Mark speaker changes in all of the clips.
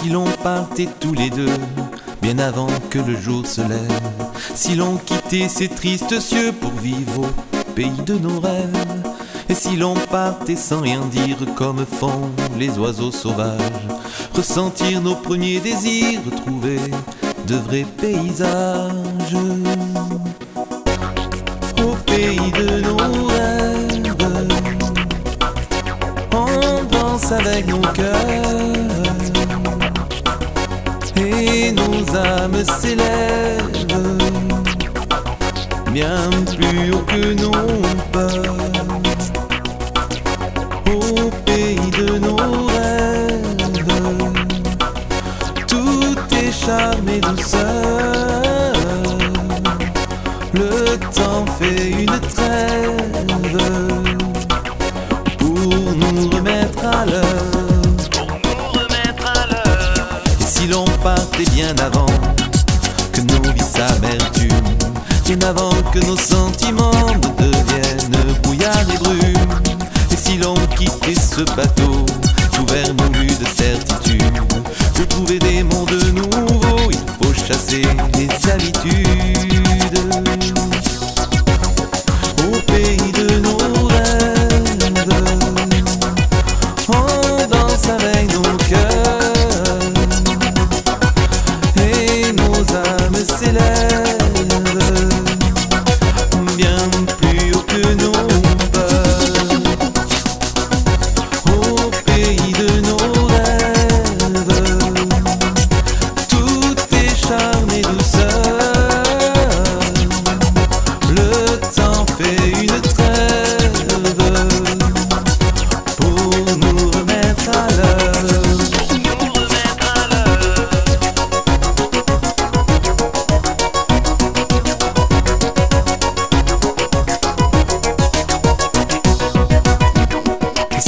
Speaker 1: Si l'on partait tous les deux, bien avant que le jour se lève, si l'on quittait ces tristes cieux pour vivre au pays de nos rêves, et si l'on partait sans rien dire comme font les oiseaux sauvages, ressentir nos premiers désirs, retrouver de vrais paysages. Au pays de nos rêves, on danse avec nos cœurs et nos âmes s'élèvent bien plus haut que nos peurs. Au pays de nos rêves, tout est charme et douceur. Le temps fait une partait bien avant que nos vies s'amertument, bien avant que nos sentiments ne deviennent brouillard et brume, et si l'on quittait ce bateau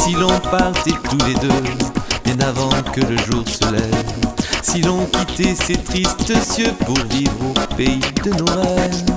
Speaker 1: si l'on partait tous les deux, bien avant que le jour se lève, si l'on quittait ces tristes cieux pour vivre au pays de nos rêves.